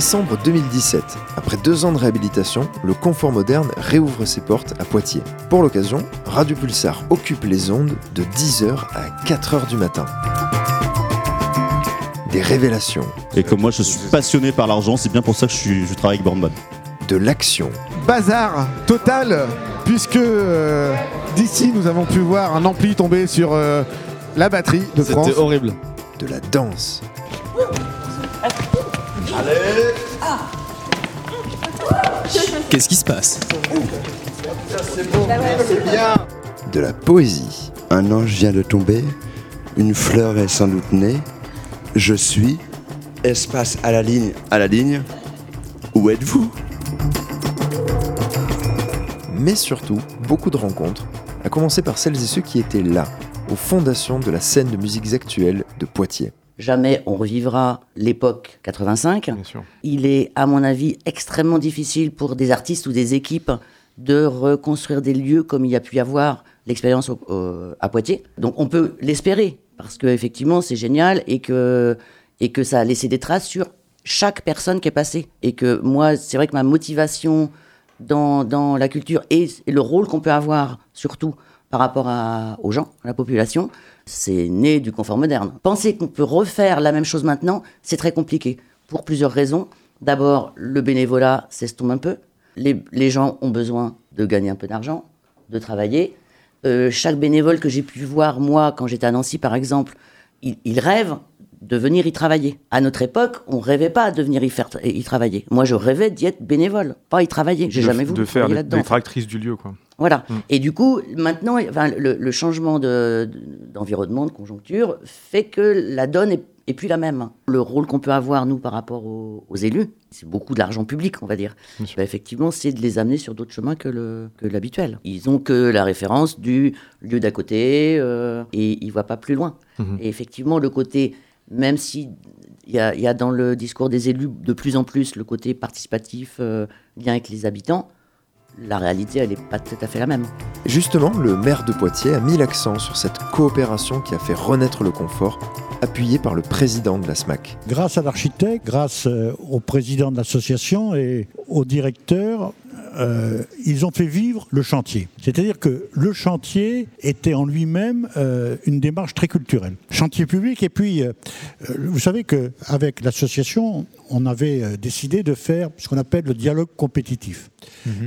Décembre 2017. Après deux ans de réhabilitation, le Confort Moderne réouvre ses portes à Poitiers. Pour l'occasion, Radio Pulsar occupe les ondes de 10h à 4h du matin. Des révélations. Et comme moi je suis passionné par l'argent, c'est bien pour ça que je, suis, je travaille avec Bornman. De l'action. Bazar total, puisque euh, d'ici nous avons pu voir un ampli tomber sur euh, la batterie de France. C'était horrible. De la danse. Qu'est-ce qui se passe De la poésie. Un ange vient de tomber, une fleur est sans doute née. Je suis, espace à la ligne, à la ligne. Où êtes-vous? Mais surtout beaucoup de rencontres, à commencer par celles et ceux qui étaient là, aux fondations de la scène de musiques actuelles de Poitiers. Jamais on revivra l'époque 85. Il est, à mon avis, extrêmement difficile pour des artistes ou des équipes de reconstruire des lieux comme il y a pu y avoir l'expérience à Poitiers. Donc on peut l'espérer, parce qu'effectivement c'est génial et que, et que ça a laissé des traces sur chaque personne qui est passée. Et que moi, c'est vrai que ma motivation dans, dans la culture et, et le rôle qu'on peut avoir, surtout par rapport aux gens, à la population, c'est né du confort moderne. Penser qu'on peut refaire la même chose maintenant, c'est très compliqué, pour plusieurs raisons. D'abord, le bénévolat s'estompe un peu. Les, les gens ont besoin de gagner un peu d'argent, de travailler. Euh, chaque bénévole que j'ai pu voir, moi, quand j'étais à Nancy, par exemple, il rêve de venir y travailler. À notre époque, on rêvait pas de venir y, faire, y travailler. Moi, je rêvais d'y être bénévole, pas y travailler. J'ai jamais voulu de faire tractrices du lieu, quoi. Voilà. Mm. Et du coup, maintenant, enfin, le, le changement de- de- d'environnement, de, conjoncture, fait que la donne est, est plus la même. Le rôle qu'on peut avoir, nous, par rapport aux, aux élus, c'est beaucoup de l'argent public, on va dire. Bah, effectivement, c'est de les amener sur d'autres chemins que l'habituel. ils ont que la référence du lieu d'à côté euh, et ils voient pas plus loin. Mhm. Et effectivement, le côté, même si il y a, il y a dans le discours des élus de plus en plus le côté participatif, euh, lien avec les habitants, la réalité, elle n'est pas tout à fait la même. Justement, le maire de Poitiers a mis l'accent sur cette coopération qui a fait renaître le confort, appuyé par le président de la SMAC. Grâce à l'architecte, grâce euh, au président de l'association et au directeur, euh, ils ont fait vivre le chantier. C'est-à-dire que le chantier était en lui-même euh, une démarche très culturelle. Chantier public, et puis, euh, vous savez qu'avec l'association, on avait décidé de faire ce qu'on appelle le dialogue compétitif.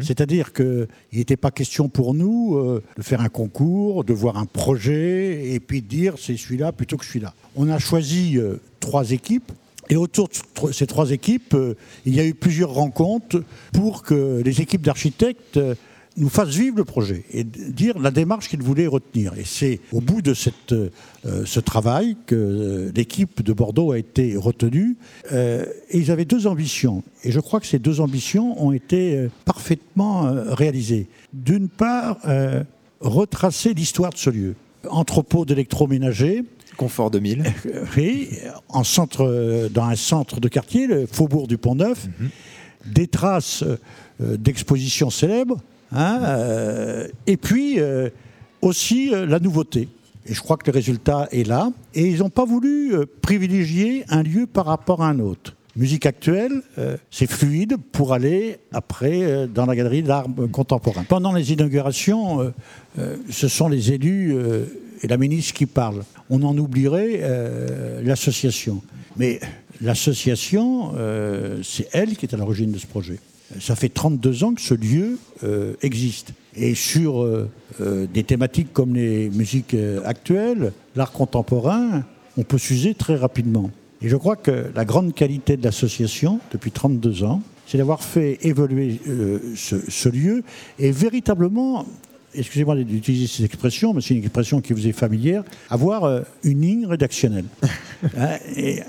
C'est-à-dire qu'il n'était pas question pour nous de faire un concours, de voir un projet et puis de dire c'est celui-là plutôt que celui-là. On a choisi trois équipes. Et autour de ces trois équipes, euh, il y a eu plusieurs rencontres pour que les équipes d'architectes euh, nous fassent vivre le projet et dire la démarche qu'ils voulaient retenir. Et c'est au bout de euh, ce travail que l'équipe de Bordeaux a été retenue. Et ils avaient deux ambitions. Et je crois que ces deux ambitions ont été parfaitement réalisées. D'une part, retracer l'histoire de ce lieu. Entrepôt d'électroménager, Confort 2000. oui, en centre, euh, dans un centre de quartier, le faubourg du Pont-Neuf, des traces euh, d'expositions célèbres, hein, euh, et puis euh, aussi euh, la nouveauté. Et je crois que le résultat est là. Et ils n'ont pas voulu euh, privilégier un lieu par rapport à un autre. Musique actuelle, euh, c'est fluide pour aller après euh, dans la galerie d'art contemporain. Pendant les inaugurations, euh, euh, ce sont les élus euh, et la ministre qui parlent. On en oublierait euh, l'association. Mais l'association, euh, c'est elle qui est à l'origine de ce projet. Ça fait 32 ans que ce lieu euh, existe. Et sur des thématiques comme les musiques actuelles, l'art contemporain, on peut s'user très rapidement. Et je crois que la grande qualité de l'association, depuis 32 ans, c'est d'avoir fait évoluer ce lieu et véritablement, excusez-moi d'utiliser cette expression, mais c'est une expression qui vous est familière, avoir euh, une ligne rédactionnelle. Hein,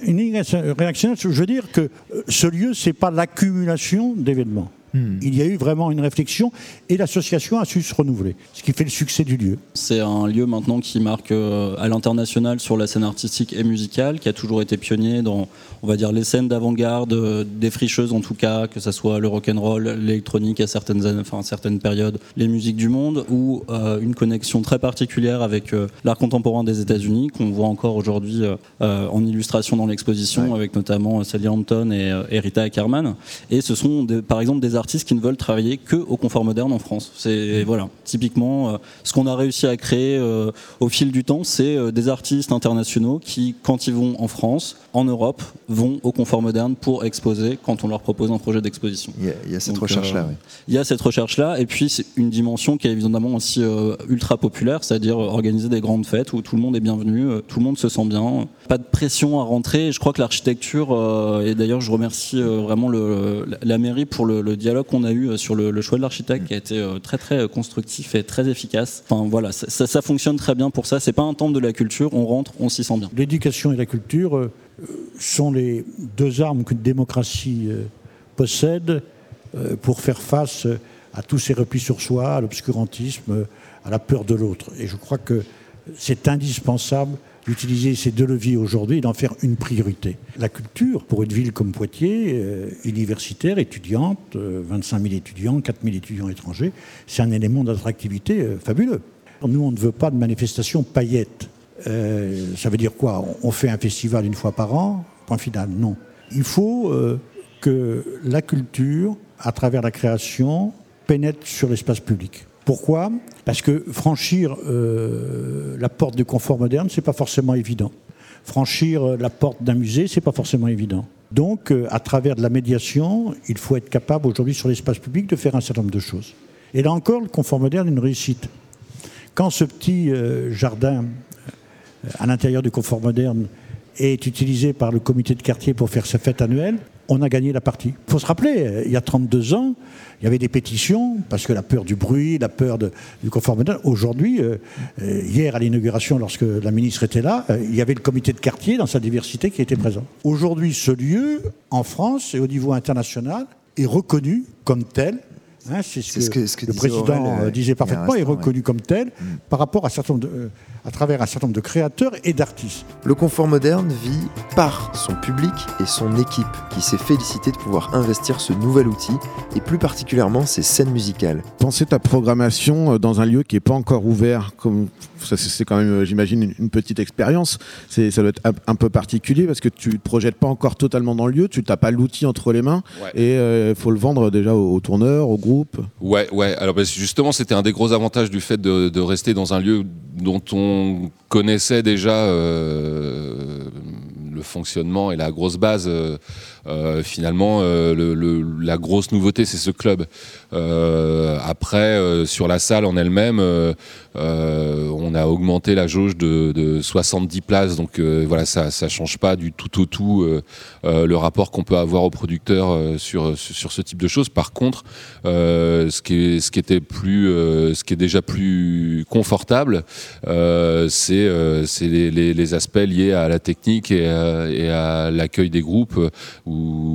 une ligne rédactionnelle, je veux dire que euh, ce lieu, c'est pas l'accumulation d'événements. Hmm. Il y a eu vraiment une réflexion et l'association a su se renouveler, ce qui fait le succès du lieu. C'est un lieu maintenant qui marque euh, à l'international sur la scène artistique et musicale, qui a toujours été pionnier dans, on va dire, les scènes d'avant-garde, euh, des fricheuses en tout cas, que ce soit le rock and roll, l'électronique à certaines, enfin, certaines périodes, les musiques du monde, ou euh, une connexion très particulière avec l'art contemporain des États-Unis, qu'on voit encore aujourd'hui en illustration dans l'exposition, avec notamment Sally Hampton et, Rita Ackerman. Et ce sont par exemple des artistes qui ne veulent travailler que au confort moderne en France. C'est voilà, typiquement euh, ce qu'on a réussi à créer euh, au fil du temps, c'est euh, des artistes internationaux qui, quand ils vont en France, en Europe, vont au confort moderne pour exposer quand on leur propose un projet d'exposition. Il y a, cette recherche-là. Oui. Il y a cette recherche-là, et puis c'est une dimension qui est évidemment aussi ultra populaire, c'est-à-dire organiser des grandes fêtes où tout le monde est bienvenu, tout le monde se sent bien, pas de pression à rentrer. Je crois que l'architecture, et d'ailleurs je remercie vraiment le, la mairie pour le, le dialogue qu'on a eu euh, sur le, choix de l'architecte qui a été euh, très très constructif et très efficace. Enfin voilà, ça, fonctionne très bien pour ça. C'est pas un temple de la culture, on rentre, on s'y sent bien. L'éducation et la culture euh, sont les deux armes qu'une démocratie possède pour faire face à tous ces replis sur soi, à l'obscurantisme, à la peur de l'autre. Et je crois que c'est indispensable d'utiliser ces deux leviers aujourd'hui et d'en faire une priorité. La culture, pour une ville comme Poitiers, euh, universitaire, étudiante, 25 euh, 000 étudiants, 4 000 étudiants étrangers, c'est un élément d'attractivité euh, fabuleux. Nous, on ne veut pas de manifestations paillettes. ça veut dire quoi? On fait un festival une fois par an? Point final, non. Il faut que la culture, à travers la création, pénètre sur l'espace public. Pourquoi? Parce que franchir euh, la porte du confort moderne, c'est pas forcément évident. Franchir euh, la porte d'un musée, c'est pas forcément évident. Donc, euh, à travers de la médiation, il faut être capable aujourd'hui sur l'espace public de faire un certain nombre de choses. Et là encore, le confort moderne est une réussite. Quand ce petit jardin à l'intérieur du confort moderne est utilisé par le comité de quartier pour faire sa fête annuelle, on a gagné la partie. Il faut se rappeler, il y a 32 ans, il y avait des pétitions, parce que la peur du bruit, la peur du confort moderne. Aujourd'hui, euh, euh, hier à l'inauguration, lorsque la ministre était là, euh, il y avait le comité de quartier dans sa diversité qui était présent. Aujourd'hui, ce lieu, en France et au niveau international, est reconnu comme tel Hein, c'est ce, que, le président euh, disait parfaitement, est reconnu comme tel mm. par rapport à, certain de, euh, à travers un certain nombre de créateurs et d'artistes. Le confort moderne vit par son public et son équipe qui s'est félicité de pouvoir investir ce nouvel outil et plus particulièrement ses scènes musicales. Pensez ta programmation euh, dans un lieu qui n'est pas encore ouvert, comme c'est quand même, j'imagine, une, petite expérience. Ça doit être un, peu particulier parce que tu ne te projettes pas encore totalement dans le lieu, tu n'as pas l'outil entre les mains et il faut le vendre déjà aux, tourneurs, au groupe Ouais, ouais. Alors justement, c'était un des gros avantages du fait de, rester dans un lieu dont on connaissait déjà euh, le fonctionnement et la grosse base. Euh, euh, finalement, la grosse nouveauté, c'est ce club. après, sur la salle en elle-même, on a augmenté la jauge de, 70 places, donc voilà, ça, ça change pas du tout au tout le rapport qu'on peut avoir au producteur sur, sur ce type de choses. Par contre, ce qui est, ce qui était plus, ce qui est déjà plus confortable, c'est les, les, aspects liés à la technique et, à l'accueil des groupes,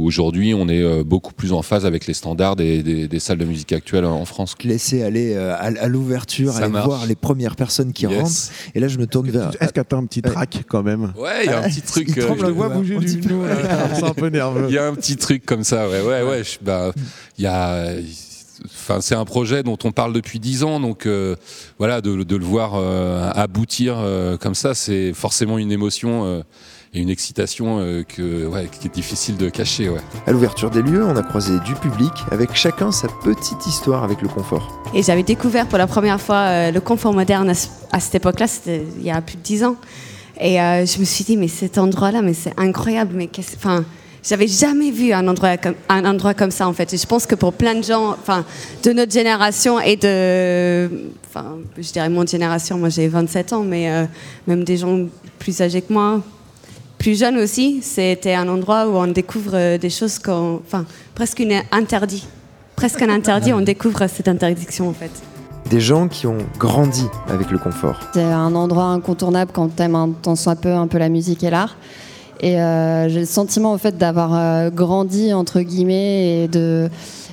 aujourd'hui on est beaucoup plus en phase avec les standards des, des, salles de musique actuelles en France. Laisser aller à, l'ouverture, aller voir les premières personnes qui rentrent. Et là, je me tourne vers. Est-ce que tu as un petit track quand même Ouais, il y a un petit truc. Il tremble, la voix bouger du genou, c'est un peu nerveux. Il y a un petit truc comme ça, ouais, ouais, ouais. Bah, il y a Enfin, c'est un projet dont on parle depuis dix ans, donc euh, voilà, de, le voir euh, aboutir euh, comme ça, c'est forcément une émotion et une excitation que, ouais, qui est difficile de cacher. Ouais. À l'ouverture des lieux, on a croisé du public, avec chacun sa petite histoire avec le confort. Et j'avais découvert pour la première fois le confort moderne à, cette époque-là, c'était il y a plus de dix ans. Et je me suis dit, mais cet endroit-là, mais c'est incroyable, mais qu'est-ce, enfin j'avais jamais vu un endroit comme, un endroit comme ça en fait. Et je pense que pour plein de gens, enfin, de notre génération et de, enfin, je dirais mon génération, moi j'ai 27 ans, mais euh, même des gens plus âgés que moi, plus jeunes aussi, c'était un endroit où on découvre euh, des choses qu'on, enfin, presque une interdit, presque un interdit. On découvre cette interdiction en fait. Des gens qui ont grandi avec le confort. C'est un endroit incontournable quand tu aimes un, tant soit peu un peu la musique et l'art. Et euh, j'ai le sentiment en fait d'avoir euh, grandi entre guillemets et de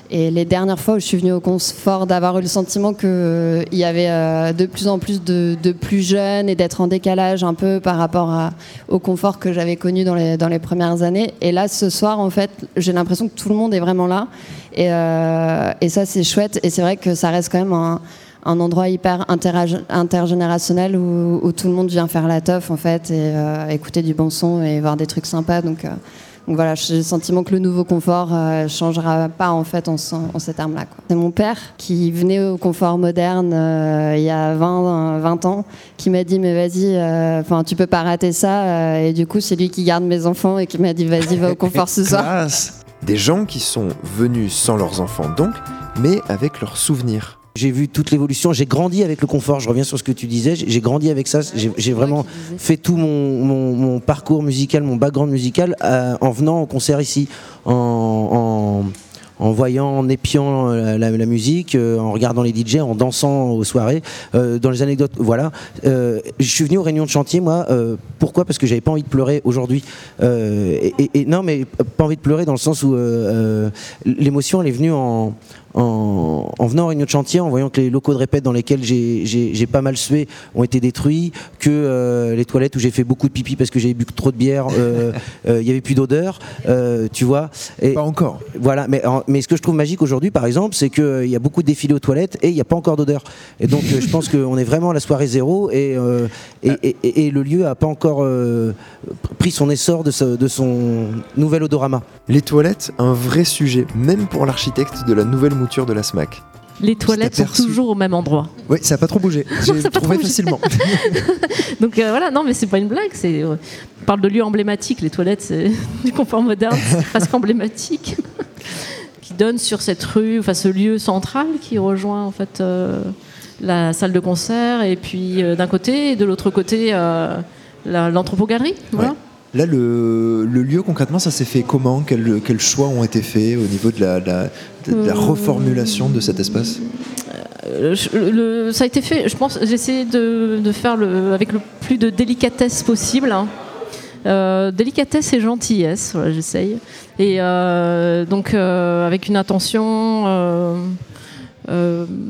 Et les dernières fois où je suis venue au confort, d'avoir eu le sentiment qu'il euh, y avait euh, de plus en plus de, plus jeunes et d'être en décalage un peu par rapport au confort que j'avais connu dans les, dans les premières années. Et là, ce soir, en fait, j'ai l'impression que tout le monde est vraiment là. Et, euh, ça, c'est chouette. Et c'est vrai que ça reste quand même un, un endroit hyper intergénérationnel où, tout le monde vient faire la teuf, en fait, et écouter du bon son et voir des trucs sympas. Donc, donc voilà, j'ai le sentiment que le nouveau confort ne euh, changera pas en fait en, ces termes-là. C'est mon père qui venait au confort moderne euh, il y a 20, 20 ans, qui m'a dit mais vas-y, euh, enfin tu peux pas rater ça. et du coup c'est lui qui garde mes enfants et qui m'a dit vas-y va au confort ce soir. Des gens qui sont venus sans leurs enfants donc, mais avec leurs souvenirs. J'ai vu toute l'évolution, j'ai grandi avec le confort, je reviens sur ce que tu disais, j'ai grandi avec ça, j'ai vraiment fait tout mon, parcours musical, mon background musical euh, en venant au concert ici, en, voyant, en épiant euh, la, musique, euh, en regardant les DJ, en dansant aux soirées. dans les anecdotes, voilà. je suis venu aux réunions de chantier, moi. pourquoi? Parce que j'avais pas envie de pleurer aujourd'hui. Et, et, non, mais pas envie de pleurer dans le sens où l'émotion, elle est venue en, en, venant en réunion de chantier, en voyant que les locaux de répète dans lesquels j'ai pas mal sué ont été détruits, que euh, les toilettes où j'ai fait beaucoup de pipi parce que j'avais bu trop de bière, euh, euh, il n'y avait plus d'odeur, tu vois. Et, pas encore. Voilà, mais, mais ce que je trouve magique aujourd'hui, par exemple, c'est qu'il y a beaucoup de défilés aux toilettes et il n'y a pas encore d'odeur. Et donc, je pense qu'on est vraiment à la soirée zéro et, et, le lieu n'a pas encore pris son essor de, de son nouvel odorama. Les toilettes, un vrai sujet, même pour l'architecte de la nouvelle mouture de la SMAC. Les toilettes sont toujours au même endroit. Oui, ça n'a pas trop bougé. J'ai trouvé facilement. Donc euh, voilà, non, mais c'est pas une blague. C'est, euh, on parle de lieux emblématiques. Les toilettes, c'est du confort moderne, c'est presque emblématique, qui donne sur cette rue, enfin ce lieu central qui rejoint en fait euh, la salle de concert, et puis d'un côté, et de l'autre côté, l'entrepôt-galerie. Voilà. Là, le, lieu, concrètement, ça s'est fait comment? Quels, choix ont été faits au niveau de la, euh, reformulation de cet espace? euh, Ça a été fait, je pense, j'ai essayé de, faire avec le plus de délicatesse possible. Hein. Euh, délicatesse et gentillesse, j'essaye. Et donc, avec une intention.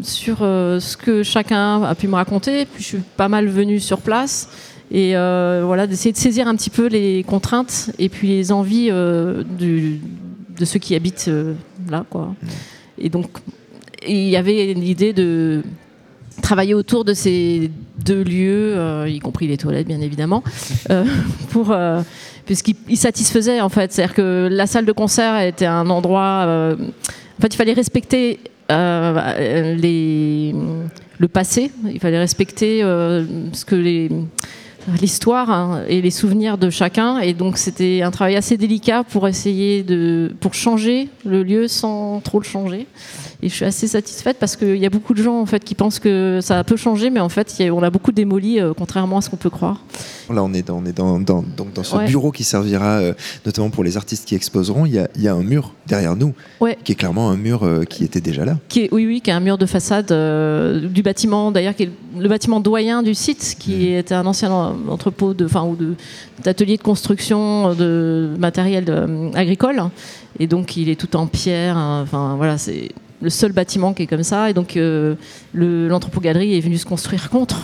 sur ce que chacun a pu me raconter. Puis je suis pas mal venue sur place et euh, voilà d'essayer de saisir un petit peu les contraintes et puis les envies euh, de ceux qui habitent euh, là quoi. Mm. Et donc il y avait l'idée de travailler autour de ces deux lieux, y compris les toilettes bien évidemment, pour puisqu'ils satisfaisaient en fait, c'est-à-dire que la salle de concert était un endroit, en fait il fallait respecter les, le passé, il fallait respecter ce que les l'histoire hein, et les souvenirs de chacun. Et donc c'était un travail assez délicat pour essayer de pour changer le lieu sans trop le changer. Et je suis assez satisfaite parce qu'il y a beaucoup de gens en fait qui pensent que ça peut changer, mais en fait on a beaucoup démoli euh, contrairement à ce qu'on peut croire. Là on est dans, on est dans, dans, donc dans ce bureau qui servira euh, notamment pour les artistes qui exposeront. Il y a, il y a un mur derrière nous qui est clairement un mur euh, qui était déjà là. Qui est, oui oui qui est un mur de façade du bâtiment d'ailleurs qui est le bâtiment doyen du site qui mmh. était un ancien entrepôt de, enfin, ou d'atelier de, construction de matériel agricole. Et donc il est tout en pierre. Hein, enfin voilà, c'est le seul bâtiment qui est comme ça. Et donc euh, l'entrepôt-galerie est venu se construire contre.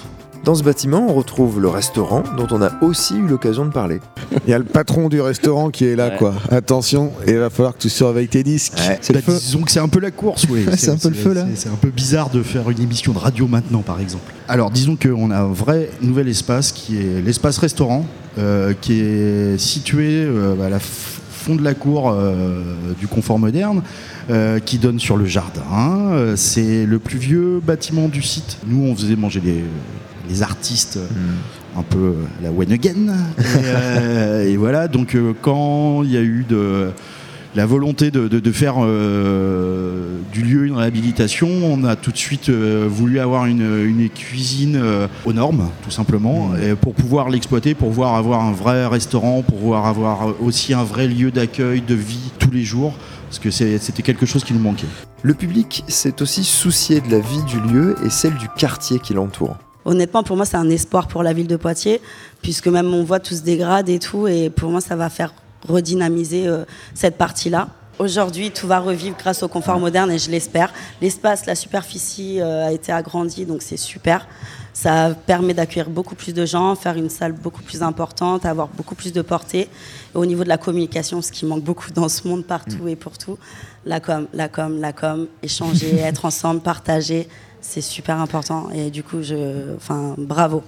Dans ce bâtiment, on retrouve le restaurant dont on a aussi eu l'occasion de parler. Il y a le patron du restaurant qui est là, quoi. Attention, il va falloir que tu surveilles tes disques. c'est bah, disons que c'est un peu la course, oui. c'est un peu le feu là. C'est un peu bizarre de faire une émission de radio maintenant, par exemple. Alors, disons qu'on a un vrai nouvel espace qui est l'espace restaurant, euh, qui est situé euh, à la fond de la cour euh, du confort moderne. Euh, qui donne sur le jardin. Euh, c'est le plus vieux bâtiment du site. Nous, on faisait manger les, artistes hmm. un peu à la one again. et, voilà, donc quand il y a eu de la volonté de, faire du lieu une réhabilitation, on a tout de suite voulu avoir une, cuisine aux normes, tout simplement, et pour pouvoir l'exploiter, pour pouvoir avoir un vrai restaurant, pour pouvoir avoir aussi un vrai lieu d'accueil, de vie tous les jours parce que c'était quelque chose qui nous manquait. Le public s'est aussi soucié de la vie du lieu et celle du quartier qui l'entoure. Honnêtement, pour moi, c'est un espoir pour la ville de Poitiers, puisque même on voit tout se dégrade et tout, et pour moi, ça va faire redynamiser euh, cette partie-là. Aujourd'hui, tout va revivre grâce au confort moderne et je l'espère. L'espace, la superficie euh, a été agrandie, donc c'est super. Ça permet d'accueillir beaucoup plus de gens, faire une salle beaucoup plus importante, avoir beaucoup plus de portée. Et au niveau de la communication, ce qui manque beaucoup dans ce monde partout et pour tout, la com, la com, la com, échanger, être ensemble, partager, c'est super important. Et du coup, je, enfin, bravo.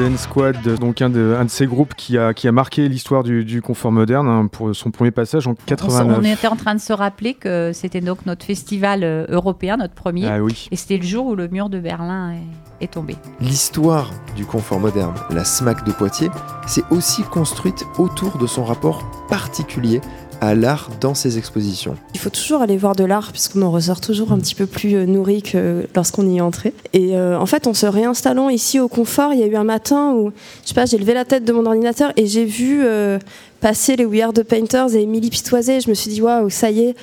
Dance Squad, donc un de, un de ces groupes qui a, qui a marqué l'histoire du, du confort moderne hein, pour son premier passage en On, 89. on était en train de se rappeler que c'était donc notre festival euh, européen, notre premier. Ah oui. Et c'était le jour où le mur de Berlin est, est tombé. L'histoire du confort moderne, la SMAC de Poitiers, s'est aussi construite autour de son rapport particulier à l'art dans ses expositions. Il faut toujours aller voir de l'art puisqu'on en ressort toujours un petit peu plus euh, nourri que lorsqu'on y est entré. Et euh, en fait, en se réinstallant ici au confort, il y a eu un matin où, je sais pas, j'ai levé la tête de mon ordinateur et j'ai vu euh, passer les We Are the Painters et Émilie Pitoisé. Et je me suis dit, waouh, ça y est.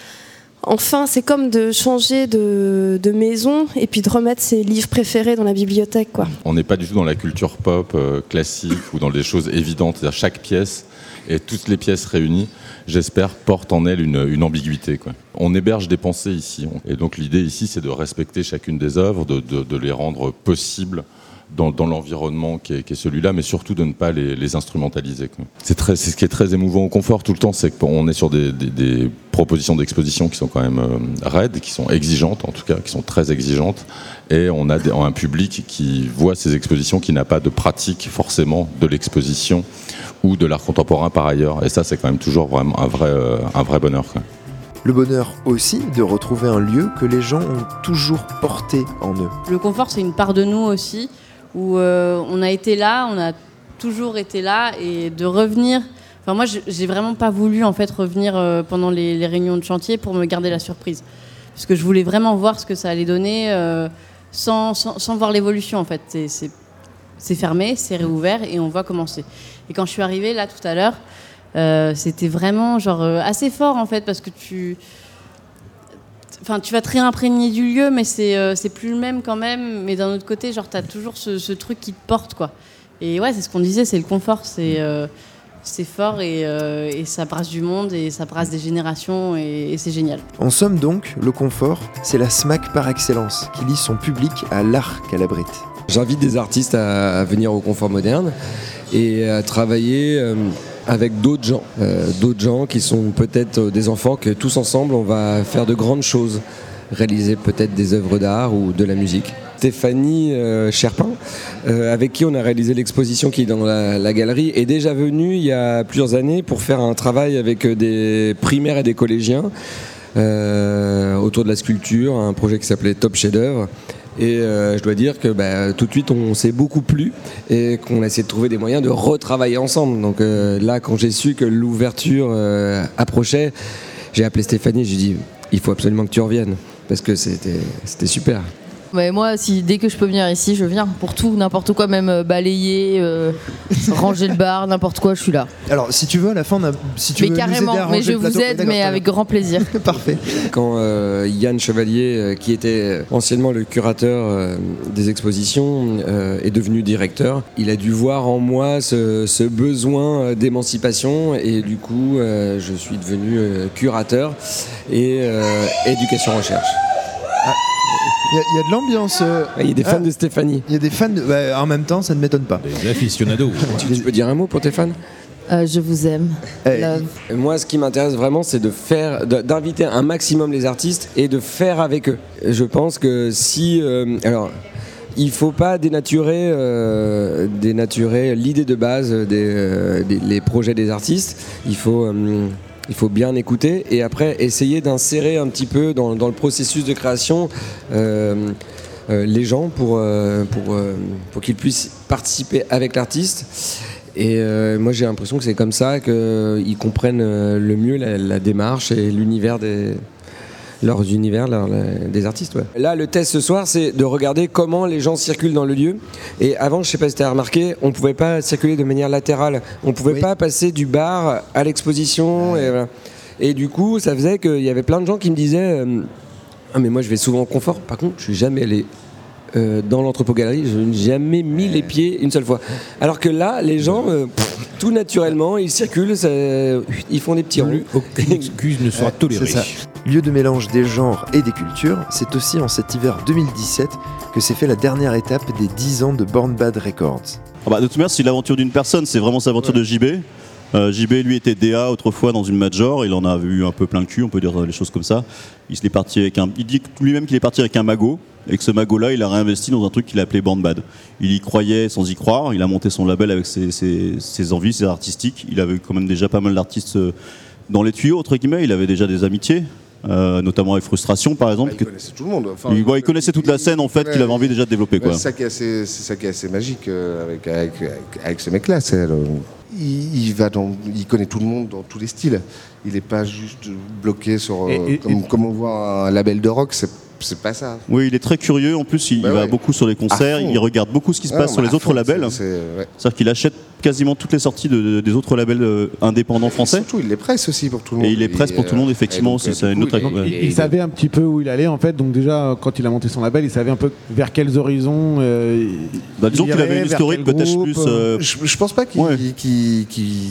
Enfin, c'est comme de changer de, de maison et puis de remettre ses livres préférés dans la bibliothèque, quoi. On n'est pas du tout dans la culture pop euh, classique ou dans des choses évidentes. C'est-à-dire chaque pièce et toutes les pièces réunies, j'espère, portent en elles une, une ambiguïté. On héberge des pensées ici. Et donc l'idée ici, c'est de respecter chacune des œuvres, de, les rendre possibles dans, l'environnement qui est, celui-là, mais surtout de ne pas les, instrumentaliser. C'est ce qui est très émouvant au confort tout le temps, c'est qu'on est sur des propositions d'exposition qui sont quand même euh, raides, qui sont exigeantes en tout cas, qui sont très exigeantes, et on a des- un public qui voit ces expositions qui n'a pas de pratique forcément de l'exposition ou de l'art contemporain par ailleurs. Et ça, c'est quand même toujours vraiment un vrai, euh, un vrai bonheur. Le bonheur aussi de retrouver un lieu que les gens ont toujours porté en eux. Le confort, c'est une part de nous aussi, où euh, on a été là, on a toujours été là, et de revenir. Enfin, moi, je- j'ai vraiment pas voulu en fait revenir euh, pendant les, les réunions de chantier pour me garder la surprise, parce que je voulais vraiment voir ce que ça allait donner euh, sans, sans, sans voir l'évolution en fait. C'est- C'est c'est fermé, c'est réouvert et on voit commencer. Et quand je suis arrivée là tout à l'heure, euh, c'était vraiment genre euh, assez fort en fait parce que tu Enfin, tu vas te réimprégner du lieu, mais c'est euh, c'est plus le même quand même. Mais d'un autre côté, genre, t'as toujours ce, ce truc qui te porte, quoi. Et ouais, c'est ce qu'on disait, c'est le confort. C'est euh, c'est fort et, euh, et ça brasse du monde et ça brasse des générations et, et c'est génial. En somme donc, le confort, c'est la SMAC par excellence, qui lie son public à l'art qu'elle abrite. J'invite des artistes à, à venir au Confort Moderne et à travailler euh, avec d'autres gens, euh, d'autres gens qui sont peut-être euh, des enfants que tous ensemble on va faire de grandes choses, réaliser peut-être des œuvres d'art ou de la musique. Stéphanie euh, Cherpin, euh, avec qui on a réalisé l'exposition qui est dans la, galerie, est déjà venue il y a plusieurs années pour faire un travail avec des primaires et des collégiens autour de la sculpture, un projet qui s'appelait Top Chef d'œuvre. Et euh, je dois dire que bah, tout de suite on s'est beaucoup plu et qu'on a essayé de trouver des moyens de retravailler ensemble. Donc euh, là, quand j'ai su que l'ouverture euh, approchait, j'ai appelé Stéphanie et j'ai dit il faut absolument que tu reviennes parce que c'était super. Mais moi, si dès que je peux venir ici, je viens pour tout, n'importe quoi, même euh, balayer, euh, ranger le bar, n'importe quoi, je suis là. Alors, si tu veux, à la fin, on a- si tu mais veux nous aider carrément, à mais ranger je le vous plateau- aide, D'accord, mais très avec grand plaisir. Parfait. Quand euh, Yann Chevalier, euh, qui était anciennement le curateur euh, des expositions, euh, est devenu directeur, il a dû voir en moi ce, ce besoin euh, d'émancipation et du coup, euh, je suis devenu euh, curateur et euh, éducation-recherche. Il y, a- il y a de l'ambiance. euh, Il y a des fans ah, de Stéphanie. Il y a des fans. de- bah, en même temps, ça ne m'étonne pas. Des aficionados. tu, tu peux dire un mot pour tes fans? Euh, je vous aime. Eh, Love. Moi, ce qui m'intéresse vraiment, c'est de faire, d'inviter un maximum les artistes et de faire avec eux. Je pense que si, euh, alors, il faut pas dénaturer, euh, dénaturer l'idée de base des, euh, des- les projets des artistes. Il faut, euh, il faut bien écouter et après essayer d'insérer un petit peu dans, le processus de création. euh, euh, les gens pour, euh, pour, qu'ils puissent participer avec l'artiste. Et moi j'ai l'impression que c'est comme ça qu'ils comprennent le mieux la démarche et l'univers des leurs univers leurs- la- des artistes. ouais. Là le test ce soir c'est de regarder comment les gens circulent dans le lieu. Et avant je sais pas si tu as remarqué, on pouvait pas circuler de manière latérale. On pouvait pas passer du bar à l'exposition. Et, voilà. et du coup ça faisait qu'il y avait plein de gens qui me disaient euh, ah mais moi je vais souvent au confort. Par contre je suis jamais allé euh, dans l'entrepôt galerie, je n'ai jamais mis les pieds une seule fois. Alors que là, les gens, euh, pff, tout naturellement, ils circulent, ça- ils font des petits ronds. Aucune excuse ne sera tolérée. Lieu de mélange des genres et des cultures, c'est aussi en cet hiver 2017 que s'est fait la dernière étape des 10 ans de Born Bad Records. Ah bah, de toute manière, c'est l'aventure d'une personne, c'est vraiment sa aventure de JB. Euh, JB, lui, était DA autrefois dans une major, il en a vu un peu plein le cul, on peut dire les choses comme ça. Il, est parti avec un, il dit lui-même qu'il est parti avec un magot, et que ce magot-là, il a réinvesti dans un truc qu'il a appelé Born Bad. Il y croyait sans y croire, il a monté son label avec ses, ses- ses envies, ses artistiques. Il avait quand même déjà pas mal d'artistes euh, dans les tuyaux, entre guillemets, il avait déjà des amitiés. Euh, notamment avec Frustration par exemple. il que- connaissait tout le monde. Enfin, il, ouais, il connaissait toute la scène en fait qu'il avait envie déjà de développer. C'est ça qui est assez, ça qui est assez magique euh, avec, avec, avec, avec ce mec-là. c'est, euh, il, il va dans, il connaît tout le monde dans tous les styles. Il n'est pas juste bloqué sur Et- et- comme, comme on voit un label de rock. C'est, c'est pas ça. Oui, il est très curieux. En plus, il, Bah il va ouais. beaucoup sur les concerts. Il regarde beaucoup ce qui se passe sur les autres fond, labels. c'est- c'est- ouais. C'est-à-dire qu'il achète quasiment toutes les sorties de- des autres labels euh, indépendants français. Surtout, il les presse aussi pour tout le monde. Et il les presse pour tout le monde, euh, effectivement, et aussi. donc, C'est euh, une autre il- ouais. Il, il savait un petit peu où il allait en fait, donc déjà quand il a monté son label, il savait un peu vers quels horizons. euh, Bah, disons il qu'il avait irait, une historique peut-être plus, euh, Je, je pense pas qu'il qu'il- qu'il-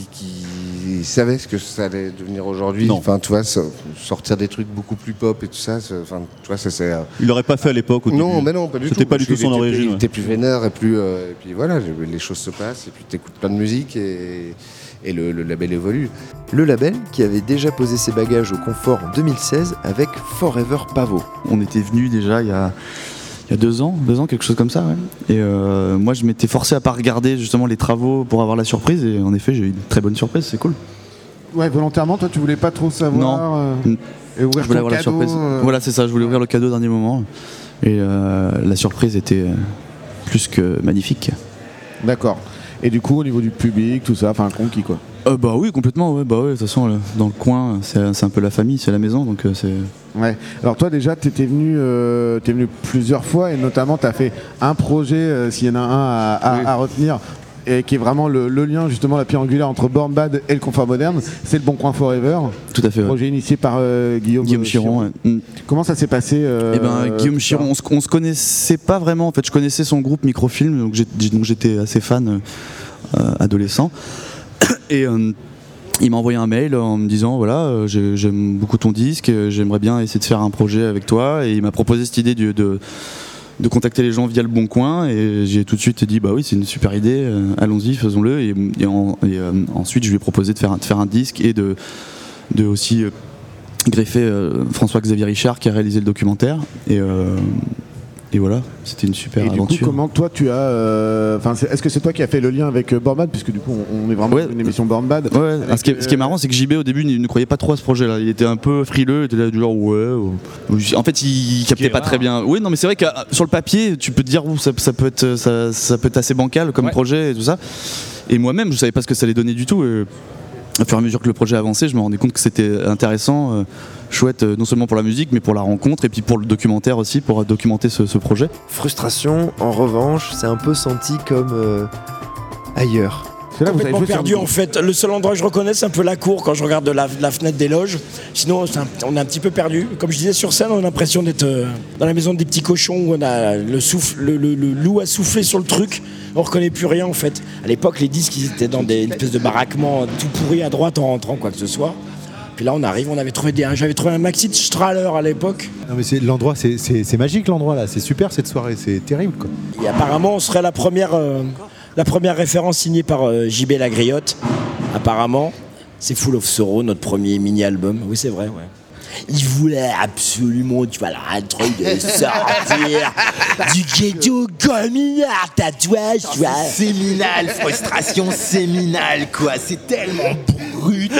qu'il savait ce que ça allait devenir aujourd'hui. Enfin, tu vois, so- sortir des trucs beaucoup plus pop et tout ça. Enfin, tu vois, ça c'est. euh, Il l'aurait pas fait à l'époque. au Non, début. mais non, pas du tout. C'était pas du tout son origine. Il était plus vénère et plus. euh, et puis voilà, les choses se passent et puis t'écoutes plein de musique et, et le, le label évolue. Le label qui avait déjà posé ses bagages au confort en 2016 avec Forever Pavot. On était venu déjà il y a, il y a deux ans, deux ans, quelque chose comme ça. ouais. Et euh, moi, je m'étais forcé à pas regarder justement les travaux pour avoir la surprise. Et en effet, j'ai eu une très bonne surprise. C'est cool. Ouais, volontairement, toi, tu voulais pas trop savoir. euh, et ouvrir je voulais avoir la surprise. euh, Voilà, c'est ça. Je voulais ouvrir le cadeau au dernier moment. Et euh, la surprise était euh, plus que magnifique. D'accord. Et du coup, au niveau du public, tout ça, enfin, conquis quoi? Euh, bah oui, complètement. Ouais, bah ouais, de toute façon, dans le coin, c'est c'est un peu la famille, c'est la maison, donc euh, c'est. Ouais. Alors toi déjà, tu étais venu, euh, t'es venu plusieurs fois et notamment tu as fait un projet, euh, s'il y en a un à, à- à retenir, et qui est vraiment le, le lien justement la pierre angulaire entre Born Bad et le confort moderne, c'est le Bon Coin Forever. Tout à fait. ouais. Projet initié par euh, Guillaume, Guillaume Chiron. ouais. Mm. Comment ça s'est passé euh, Eh ben, Guillaume Chiron, on se, on se connaissait pas vraiment. En fait, je connaissais son groupe Microfilm, donc j'ai- j'ai- donc j'étais assez fan euh, adolescent. Et euh, il m'a envoyé un mail en me disant voilà, euh, j'ai- j'aime beaucoup ton disque, euh, j'aimerais bien essayer de faire un projet avec toi. Et il m'a proposé cette idée de de contacter les gens via le bon coin. Et j'ai tout de suite dit bah oui c'est une super idée allons-y faisons-le. Et, et en- et, ensuite je lui ai proposé de faire de faire un disque et de de aussi greffer François-Xavier Richard qui a réalisé le documentaire. Et, et voilà c'était une super Et du coup, aventure comment toi tu as, euh, enfin, est-ce que c'est toi qui as fait le lien avec euh, Born Bad, puisque du coup on, on est vraiment dans une émission Born Bad. Ouais, alors, ce, qui est, ce qui est euh, marrant, c'est que JB au début il ne croyait pas trop à ce projet-là. Il était un peu frileux, il était là du genre ouais. ouais. En fait, il captait pas très bien. Oui, non, mais c'est vrai que sur le papier, tu peux te dire ça, ça peut être ça, ça peut être assez bancal comme projet et tout ça. Et moi-même, je savais pas ce que ça allait donner du tout. Et au fur et à mesure que le projet avançait, je me rendais compte que c'était intéressant. euh, chouette euh, non seulement pour la musique, mais pour la rencontre et puis pour le documentaire aussi, pour documenter ce, ce projet. Frustration, en revanche, c'est un peu senti comme euh, ailleurs. complètement perdu en fait. Le seul endroit que je reconnais, c'est un peu la cour quand je regarde de la, de la fenêtre des loges. Sinon, un- on est un petit peu perdu. Comme je disais sur scène, on a l'impression d'être euh, dans la maison des petits cochons où on a le, souffle, le, le- le loup a soufflé sur le truc. On reconnaît plus rien en fait. À l'époque, les disques, ils étaient dans des espèces de baraquements tout pourris à droite en rentrant, quoi que ce soit. Puis là, on arrive, on avait trouvé des, j'avais trouvé un maxi de Strahler à l'époque. Non mais c'est l'endroit, c'est- c'est c'est magique l'endroit là, c'est super cette soirée, c'est terrible quoi. Et apparemment, on serait la première, euh, la première référence signée par euh, JB Lagriotte. Apparemment, c'est Full of Sorrow, notre premier mini-album. Oui, c'est vrai, ouais. Il voulait absolument, tu vois, là, un truc de sortir du ghetto comme une art tatouage, tu vois. Séminal, frustration séminale, quoi. C'est tellement brut.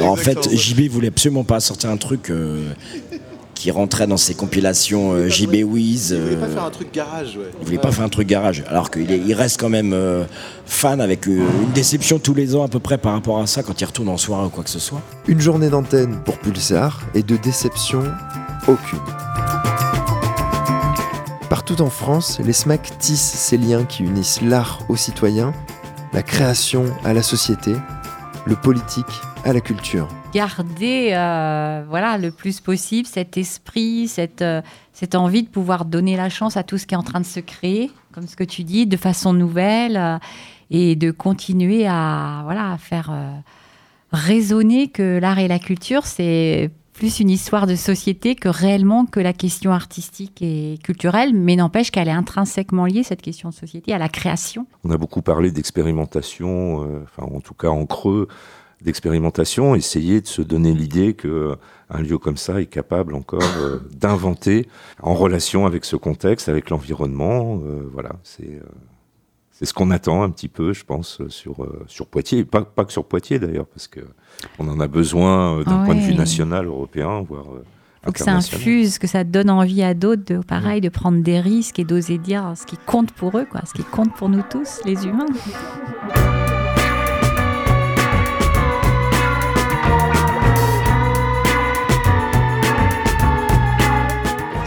En fait, JB voulait absolument pas sortir un truc euh, qui rentrait dans ses compilations euh, JB Wiz. Il voulait pas euh, faire un truc garage, ouais. Il voulait pas faire un truc garage, alors qu'il est- il reste quand même euh, fan avec euh, une déception tous les ans à peu près par rapport à ça quand il retourne en soirée ou quoi que ce soit. Une journée d'antenne pour Pulsar et de déception aucune. Partout en France, les SMAC tissent ces liens qui unissent l'art aux citoyens, la création à la société, le politique à la culture. garder euh, voilà, le plus possible cet esprit, cette, euh, cette envie de pouvoir donner la chance à tout ce qui est en train de se créer, comme ce que tu dis, de façon nouvelle, euh, et de continuer à, voilà, à faire résonner que l'art et la culture, c'est plus une histoire de société que réellement que la question artistique et culturelle, mais n'empêche qu'elle est intrinsèquement liée, cette question de société, à la création. On a beaucoup parlé d'expérimentation, euh, enfin en tout cas en creux d'expérimentation, essayer de se donner l'idée que un lieu comme ça est capable encore euh, d'inventer en relation avec ce contexte, avec l'environnement. euh, voilà, c'est euh, c'est ce qu'on attend un petit peu, je pense, sur euh, sur Poitiers, pas pas que sur Poitiers d'ailleurs, parce que on en a besoin euh, d'un point de vue national, européen, voire euh, faut que ça infuse, que ça donne envie à d'autres, de, pareil, de prendre des risques et d'oser dire ce qui compte pour eux, quoi, ce qui compte pour nous tous, les humains.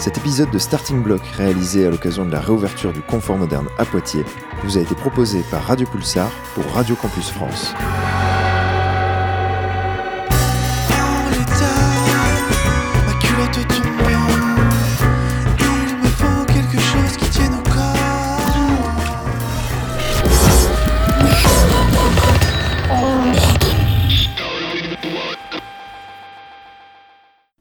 Cet épisode de Starting Block, réalisé à l'occasion de la réouverture du Confort Moderne à Poitiers, vous a été proposé par Radio Pulsar pour Radio Campus France.